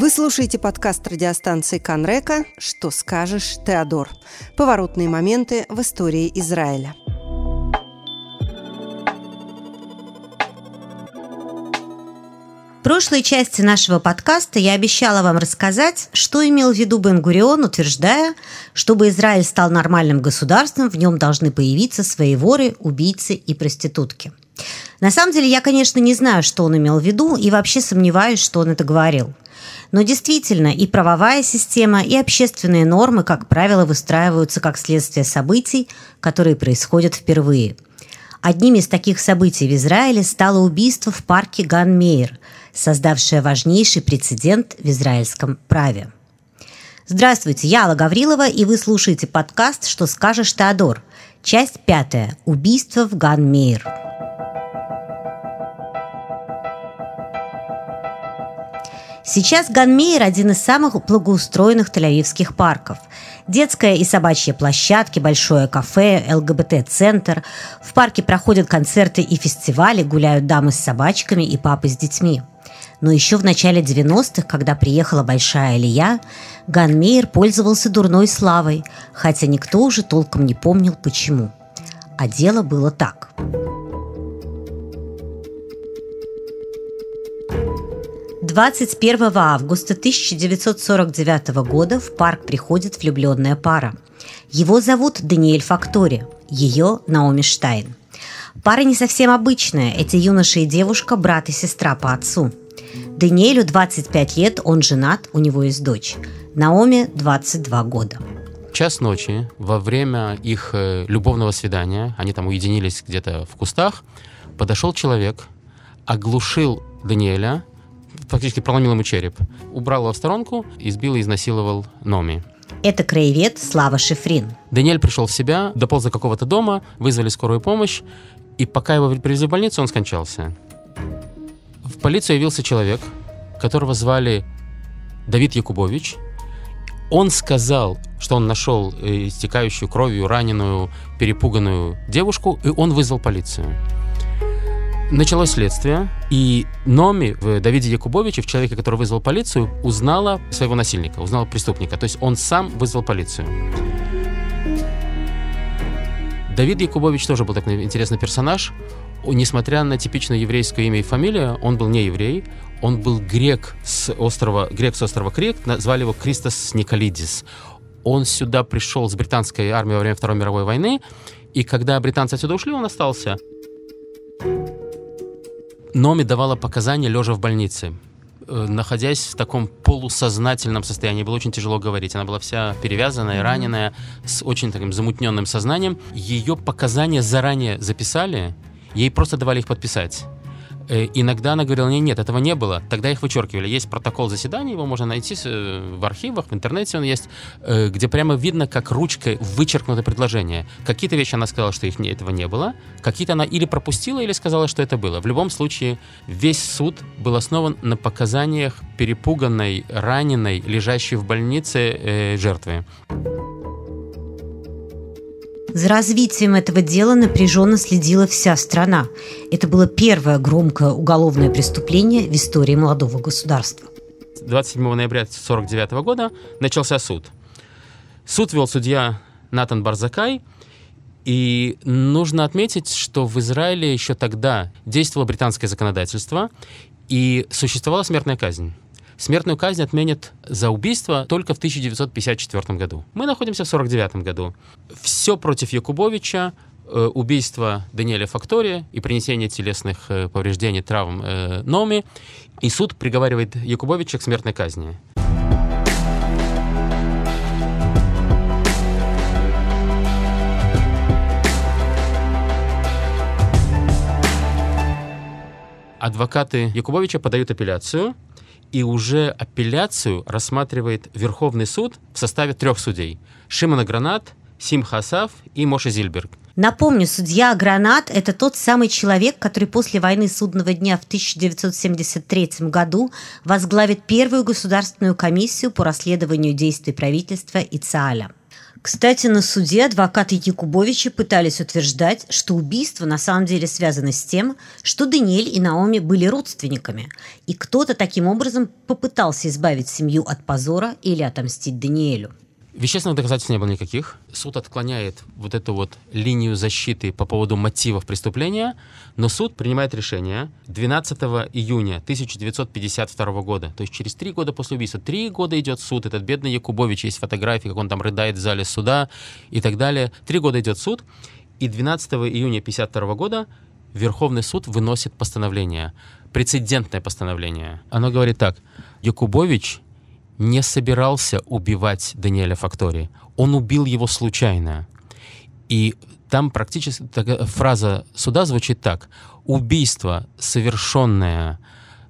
Вы слушаете подкаст радиостанции Канрека «Что скажешь, Теодор?» Поворотные моменты в истории Израиля. В прошлой части нашего подкаста я обещала вам рассказать, что имел в виду Бен-Гурион, утверждая, чтобы Израиль стал нормальным государством, в нем должны появиться свои воры, убийцы и проститутки. На самом деле, я, конечно, не знаю, что он имел в виду, и вообще сомневаюсь, что он это говорил – но действительно, и правовая система, и общественные нормы, как правило, выстраиваются как следствие событий, которые происходят впервые. Одним из таких событий в Израиле стало убийство в парке Ганмейр, создавшее важнейший прецедент в израильском праве. Здравствуйте, я Алла Гаврилова, и вы слушаете подкаст «Что скажешь, Теодор?» Часть пятая. Убийство в Ганмейр. Сейчас Ганмейер – один из самых благоустроенных тель парков. Детская и собачья площадки, большое кафе, ЛГБТ-центр. В парке проходят концерты и фестивали, гуляют дамы с собачками и папы с детьми. Но еще в начале 90-х, когда приехала Большая Алия, Ганмейер пользовался дурной славой, хотя никто уже толком не помнил почему. А дело было так – 21 августа 1949 года в парк приходит влюбленная пара. Его зовут Даниэль Фактори, ее Наоми Штайн. Пара не совсем обычная, эти юноша и девушка – брат и сестра по отцу. Даниэлю 25 лет, он женат, у него есть дочь. Наоми 22 года. Час ночи, во время их э, любовного свидания, они там уединились где-то в кустах, подошел человек, оглушил Даниэля – фактически проломил ему череп. Убрал его в сторонку, избил и изнасиловал Номи. Это краевед Слава Шифрин. Даниэль пришел в себя, дополз до какого-то дома, вызвали скорую помощь, и пока его привезли в больницу, он скончался. В полицию явился человек, которого звали Давид Якубович. Он сказал, что он нашел э, истекающую кровью раненую, перепуганную девушку, и он вызвал полицию. Началось следствие, и Номи в Давиде Якубовиче, в человеке, который вызвал полицию, узнала своего насильника, узнала преступника. То есть он сам вызвал полицию. Давид Якубович тоже был такой интересный персонаж. Несмотря на типичное еврейское имя и фамилию, он был не еврей, он был грек с острова, грек с острова Крик, назвали его Кристос Николидис. Он сюда пришел с британской армией во время Второй мировой войны, и когда британцы отсюда ушли, он остался. Номи давала показания лежа в больнице э, находясь в таком полусознательном состоянии, было очень тяжело говорить. Она была вся перевязанная, раненая, с очень таким замутненным сознанием. Ее показания заранее записали, ей просто давали их подписать. Э, иногда она говорила, нет, нет, этого не было. Тогда их вычеркивали. Есть протокол заседания, его можно найти э, в архивах, в интернете он есть, э, где прямо видно, как ручкой вычеркнуто предложение. Какие-то вещи она сказала, что их этого не было, какие-то она или пропустила, или сказала, что это было. В любом случае, весь суд был основан на показаниях перепуганной, раненой, лежащей в больнице э, жертвы. За развитием этого дела напряженно следила вся страна. Это было первое громкое уголовное преступление в истории молодого государства. 27 ноября 1949 года начался суд. Суд вел судья Натан Барзакай, и нужно отметить, что в Израиле еще тогда действовало британское законодательство, и существовала смертная казнь смертную казнь отменят за убийство только в 1954 году. Мы находимся в 1949 году. Все против Якубовича, э, убийство Даниэля Фактория и принесение телесных э, повреждений, травм э, Номи. И суд приговаривает Якубовича к смертной казни. Адвокаты Якубовича подают апелляцию, и уже апелляцию рассматривает Верховный суд в составе трех судей. Шимона Гранат, Сим Хасав и Моше Зильберг. Напомню, судья Гранат – это тот самый человек, который после войны судного дня в 1973 году возглавит первую государственную комиссию по расследованию действий правительства и ЦААЛя. Кстати, на суде адвокаты Якубовича пытались утверждать, что убийство на самом деле связано с тем, что Даниэль и Наоми были родственниками, и кто-то таким образом попытался избавить семью от позора или отомстить Даниэлю. Вещественных доказательств не было никаких. Суд отклоняет вот эту вот линию защиты по поводу мотивов преступления, но суд принимает решение 12 июня 1952 года, то есть через три года после убийства. Три года идет суд, этот бедный Якубович, есть фотографии, как он там рыдает в зале суда и так далее. Три года идет суд, и 12 июня 1952 года Верховный суд выносит постановление, прецедентное постановление. Оно говорит так, Якубович не собирался убивать Даниэля Фактори. Он убил его случайно. И там практически такая фраза суда звучит так. Убийство, совершенное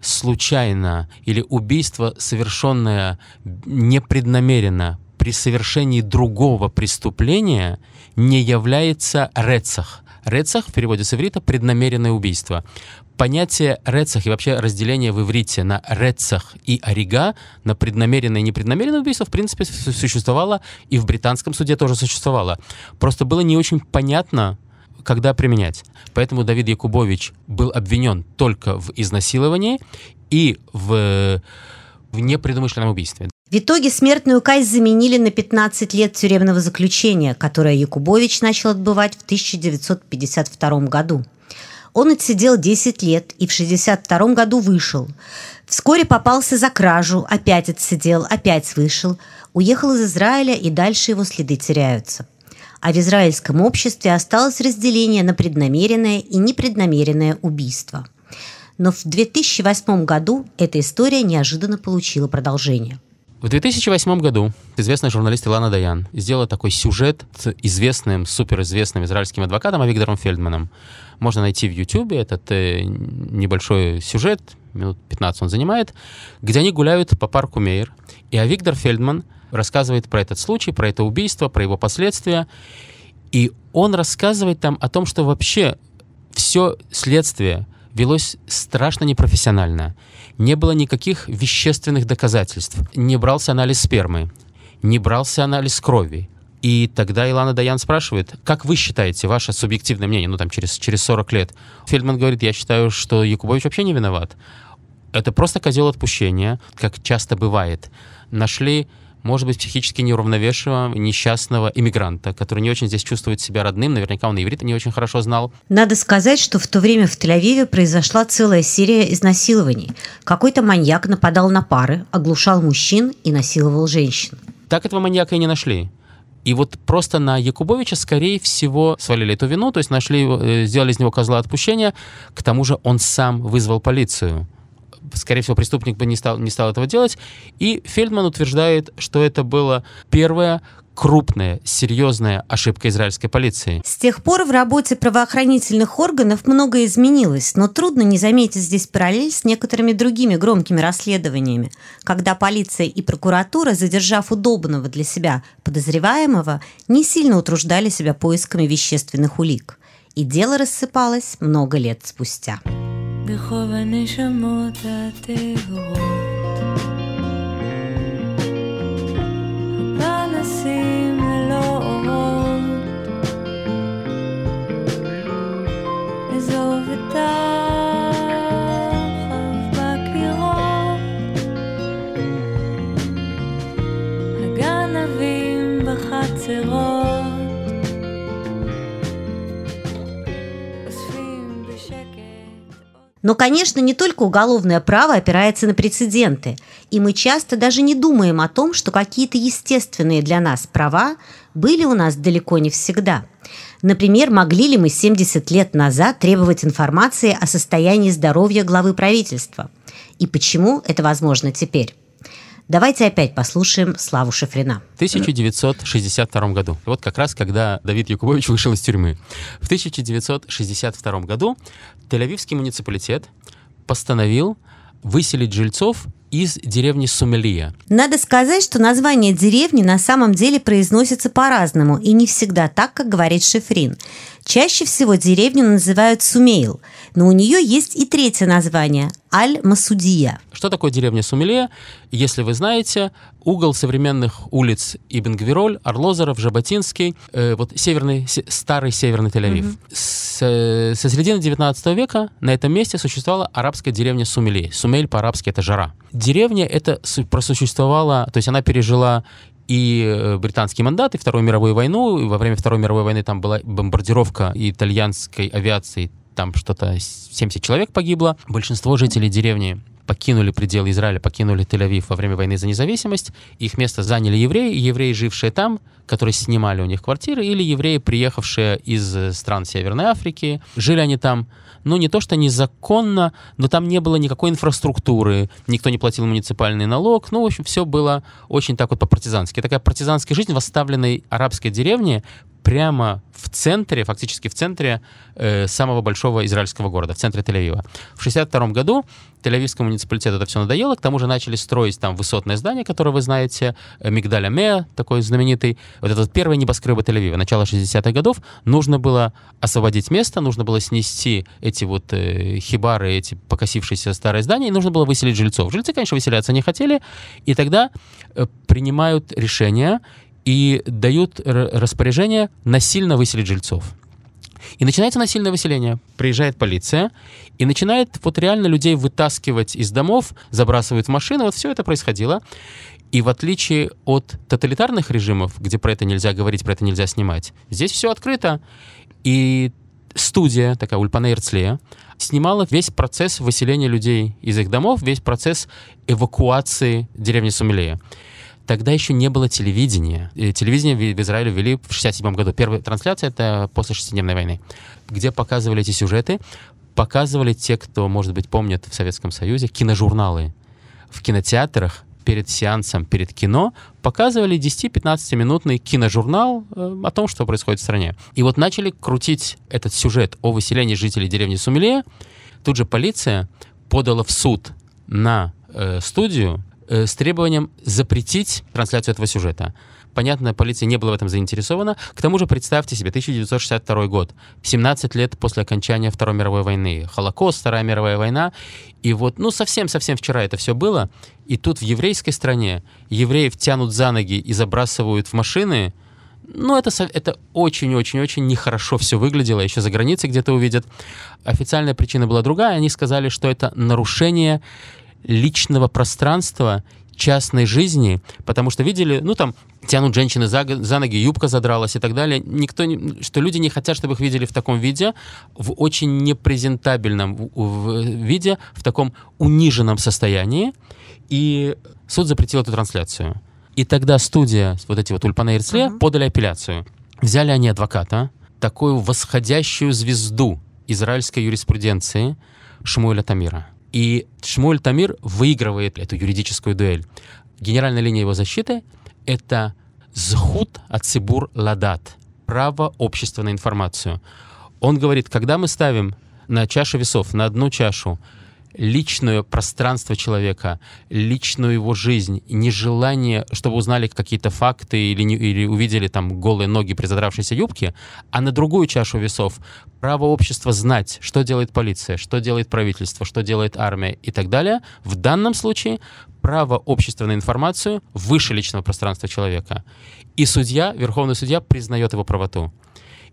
случайно, или убийство, совершенное непреднамеренно при совершении другого преступления, не является рецах. Рецах в переводе с иврита преднамеренное убийство понятие рецах и вообще разделение в иврите на рецах и орига, на преднамеренное и непреднамеренное убийство, в принципе, существовало и в британском суде тоже существовало. Просто было не очень понятно, когда применять. Поэтому Давид Якубович был обвинен только в изнасиловании и в, в непредумышленном убийстве. В итоге смертную казнь заменили на 15 лет тюремного заключения, которое Якубович начал отбывать в 1952 году. Он отсидел 10 лет и в 62 году вышел. Вскоре попался за кражу, опять отсидел, опять вышел. Уехал из Израиля, и дальше его следы теряются. А в израильском обществе осталось разделение на преднамеренное и непреднамеренное убийство. Но в 2008 году эта история неожиданно получила продолжение. В 2008 году известная журналист Илана Даян сделала такой сюжет с известным, суперизвестным израильским адвокатом Авигдором Фельдманом. Можно найти в YouTube этот э, небольшой сюжет, минут 15 он занимает, где они гуляют по парку Мейер, и Авигдор Фельдман рассказывает про этот случай, про это убийство, про его последствия, и он рассказывает там о том, что вообще все следствие велось страшно непрофессионально. Не было никаких вещественных доказательств. Не брался анализ спермы, не брался анализ крови. И тогда Илана Даян спрашивает, как вы считаете, ваше субъективное мнение, ну там через, через 40 лет? Фельдман говорит, я считаю, что Якубович вообще не виноват. Это просто козел отпущения, как часто бывает. Нашли может быть, психически неуравновешенного, несчастного иммигранта, который не очень здесь чувствует себя родным, наверняка он иврит не очень хорошо знал. Надо сказать, что в то время в Тель-Авиве произошла целая серия изнасилований. Какой-то маньяк нападал на пары, оглушал мужчин и насиловал женщин. Так этого маньяка и не нашли. И вот просто на Якубовича, скорее всего, свалили эту вину, то есть нашли, э, сделали из него козла отпущения. К тому же он сам вызвал полицию скорее всего, преступник бы не стал, не стал этого делать. И Фельдман утверждает, что это было первое крупная, серьезная ошибка израильской полиции. С тех пор в работе правоохранительных органов многое изменилось, но трудно не заметить здесь параллель с некоторыми другими громкими расследованиями, когда полиция и прокуратура, задержав удобного для себя подозреваемого, не сильно утруждали себя поисками вещественных улик. И дело рассыпалось много лет спустя. ברחוב הנשמות הטהורות. הפנסים ללא אורות, עזוב את החב Но, конечно, не только уголовное право опирается на прецеденты, и мы часто даже не думаем о том, что какие-то естественные для нас права были у нас далеко не всегда. Например, могли ли мы 70 лет назад требовать информации о состоянии здоровья главы правительства? И почему это возможно теперь? Давайте опять послушаем Славу Шифрина. В 1962 году, вот как раз когда Давид Якубович вышел из тюрьмы, в 1962 году Тель-Авивский муниципалитет постановил выселить жильцов из деревни Сумелия. Надо сказать, что название деревни на самом деле произносится по-разному и не всегда так, как говорит Шифрин. Чаще всего деревню называют Сумейл, но у нее есть и третье название – Аль-Масудия. Что такое деревня Сумелия? Если вы знаете, угол современных улиц Ибн Гвироль, Орлозоров, Жаботинский, э, вот северный, се, старый северный Тель-Авив. Mm-hmm. С, э, со середины 19 века на этом месте существовала арабская деревня Сумелей. Сумель по-арабски – это жара. Деревня эта просуществовала, то есть она пережила и э, британский мандат, и Вторую мировую войну. И во время Второй мировой войны там была бомбардировка итальянской авиации, там что-то 70 человек погибло. Большинство жителей деревни покинули пределы Израиля, покинули Тель-Авив во время войны за независимость. Их место заняли евреи, евреи, жившие там, которые снимали у них квартиры, или евреи, приехавшие из э, стран Северной Африки. Жили они там ну, не то что незаконно, но там не было никакой инфраструктуры, никто не платил муниципальный налог, ну, в общем, все было очень так вот по-партизански. Такая партизанская жизнь в оставленной арабской деревне прямо в центре, фактически в центре э, самого большого израильского города, в центре Тель-Авива. В 1962 году Тель-Авивскому муниципалитету это все надоело, к тому же начали строить там высотное здание, которое вы знаете, э, Мигдаля Меа, такой знаменитый, вот этот первый небоскребы Тель-Авива, начало 60-х годов, нужно было освободить место, нужно было снести эти вот э, хибары, эти покосившиеся старые здания, и нужно было выселить жильцов. Жильцы, конечно, выселяться не хотели, и тогда э, принимают решение и дают распоряжение насильно выселить жильцов. И начинается насильное выселение. Приезжает полиция и начинает вот реально людей вытаскивать из домов, забрасывают в машины. Вот все это происходило. И в отличие от тоталитарных режимов, где про это нельзя говорить, про это нельзя снимать, здесь все открыто. И студия, такая Ульпана Ирцлея, снимала весь процесс выселения людей из их домов, весь процесс эвакуации деревни Сумилея. Тогда еще не было телевидения. И телевидение в Израиле ввели в 67 году. Первая трансляция — это после шестидневной войны, где показывали эти сюжеты, показывали те, кто, может быть, помнит в Советском Союзе, киножурналы. В кинотеатрах перед сеансом, перед кино показывали 10-15-минутный киножурнал э, о том, что происходит в стране. И вот начали крутить этот сюжет о выселении жителей деревни Сумиле. Тут же полиция подала в суд на э, студию Э, с требованием запретить трансляцию этого сюжета. Понятно, полиция не была в этом заинтересована. К тому же, представьте себе, 1962 год, 17 лет после окончания Второй мировой войны, Холокост, Вторая мировая война, и вот, ну, совсем-совсем вчера это все было, и тут в еврейской стране евреев тянут за ноги и забрасывают в машины, ну, это, это очень-очень-очень нехорошо все выглядело, еще за границей где-то увидят. Официальная причина была другая, они сказали, что это нарушение личного пространства, частной жизни, потому что видели, ну там тянут женщины за, за ноги, юбка задралась и так далее. Никто не, что люди не хотят, чтобы их видели в таком виде, в очень непрезентабельном в, в виде, в таком униженном состоянии. И суд запретил эту трансляцию. И тогда студия, вот эти вот Ульпана Ирцле, uh-huh. подали апелляцию. Взяли они адвоката, такую восходящую звезду израильской юриспруденции Шмуэля Тамира и Шмуль Тамир выигрывает эту юридическую дуэль. Генеральная линия его защиты — это зхут от Сибур Ладат, право общества на информацию. Он говорит, когда мы ставим на чашу весов, на одну чашу личное пространство человека, личную его жизнь, нежелание, чтобы узнали какие-то факты или, не, или увидели там голые ноги при задравшейся юбке, а на другую чашу весов право общества знать, что делает полиция, что делает правительство, что делает армия и так далее. В данном случае право общества на информацию выше личного пространства человека. И судья, верховный судья, признает его правоту.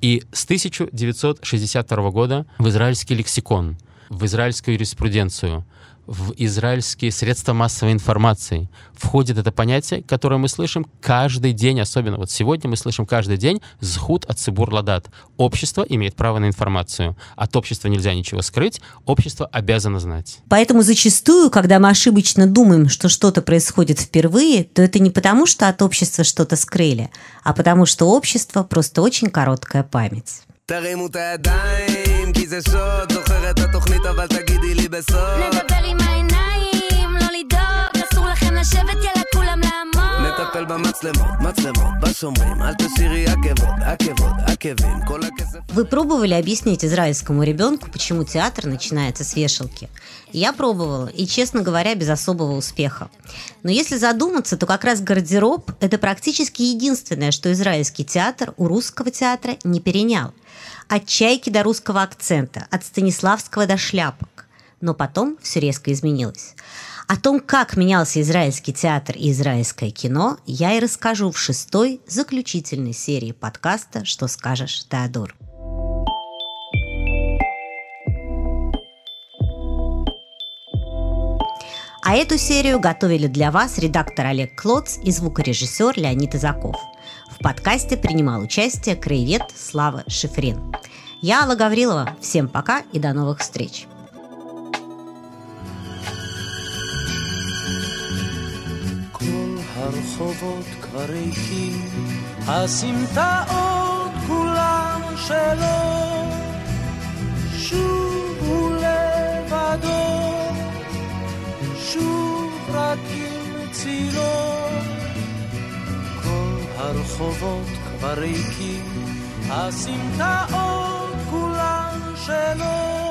И с 1962 года в израильский лексикон – в израильскую юриспруденцию, в израильские средства массовой информации входит это понятие, которое мы слышим каждый день, особенно вот сегодня мы слышим каждый день «зхут от цибур ладат». Общество имеет право на информацию. От общества нельзя ничего скрыть, общество обязано знать. Поэтому зачастую, когда мы ошибочно думаем, что что-то происходит впервые, то это не потому, что от общества что-то скрыли, а потому что общество просто очень короткая память. כי זה שוד, זוכר את התוכנית אבל תגידי לי בסוף. לדבר עם העיניים, לא לדאוג, אסור לכם לשבת, יאללה כולם לעמוד. נטפל במצלמות, מצלמות, בשומרים, אל תשאירי עקבות, עקבות, עקבים, כל הכסף... Вы пробовали объяснить израильскому ребенку, почему театр начинается с вешалки? Я пробовала, и, честно говоря, без особого успеха. Но если задуматься, то как раз гардероб – это практически единственное, что израильский театр у русского театра не перенял. От чайки до русского акцента, от Станиславского до шляпок. Но потом все резко изменилось. О том, как менялся израильский театр и израильское кино, я и расскажу в шестой, заключительной серии подкаста «Что скажешь, Теодор». А эту серию готовили для вас редактор Олег Клоц и звукорежиссер Леонид Изаков. В подкасте принимал участие краевед Слава Шифрин. Я Алла Гаврилова. Всем пока и до новых встреч. הרחובות כבר ריקים, הסמטאות כולן שלו, שוב הוא לבדו, שוב רק עם צילו. כל הרחובות כבר ריקים, הסמטאות כולן שלו.